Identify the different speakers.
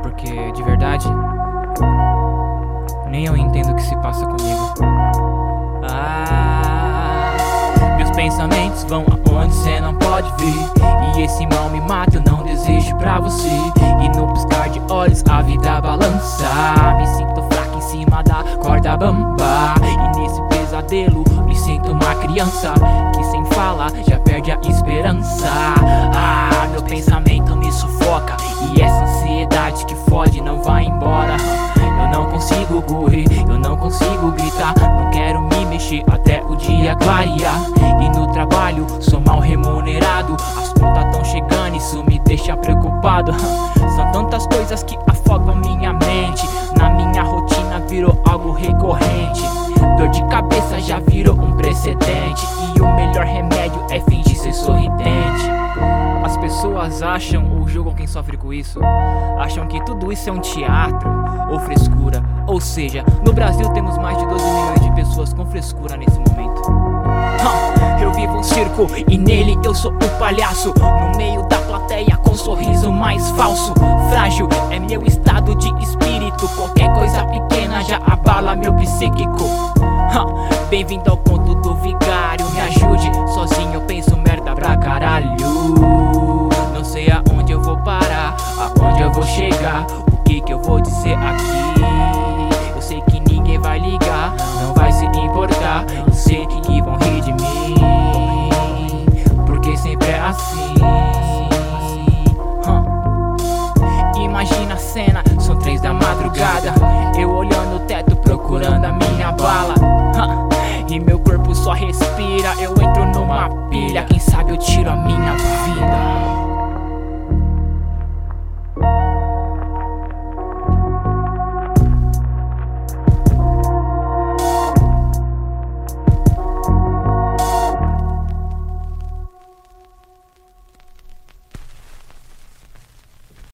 Speaker 1: porque de verdade, nem eu entendo o que se passa comigo.
Speaker 2: Ah, meus pensamentos vão aonde cê não pode ver. E esse mal me mata, eu não desejo pra você. E no piscar de olhos a vida balança. Me sinto fraco em cima da corda bamba. E nesse pesadelo me sinto uma criança que sem fala já perde a esperança. Mexer até o dia clarear. E no trabalho sou mal remunerado. As contas tão chegando, isso me deixa preocupado. São tantas coisas que afogam minha mente. Na minha rotina virou algo recorrente. Dor de cabeça já virou um precedente. E o melhor remédio é fingir ser sorridente.
Speaker 1: As pessoas acham, ou julgam quem sofre com isso, acham que tudo isso é um teatro ou frescura. Ou seja, no Brasil temos mais de 12 milhões pessoas com frescura nesse momento.
Speaker 2: Eu vivo um circo e nele eu sou o palhaço. No meio da plateia com um sorriso mais falso. Frágil é meu estado de espírito. Qualquer coisa pequena já abala meu psíquico. Bem-vindo ao conto do vigário. Me ajude, sozinho eu penso merda pra caralho. Não sei aonde eu vou parar, aonde eu vou chegar, o que que eu vou dizer aqui. Eu sei que ninguém vai ligar, não vai só respira, eu entro numa pilha. Quem sabe eu tiro a minha.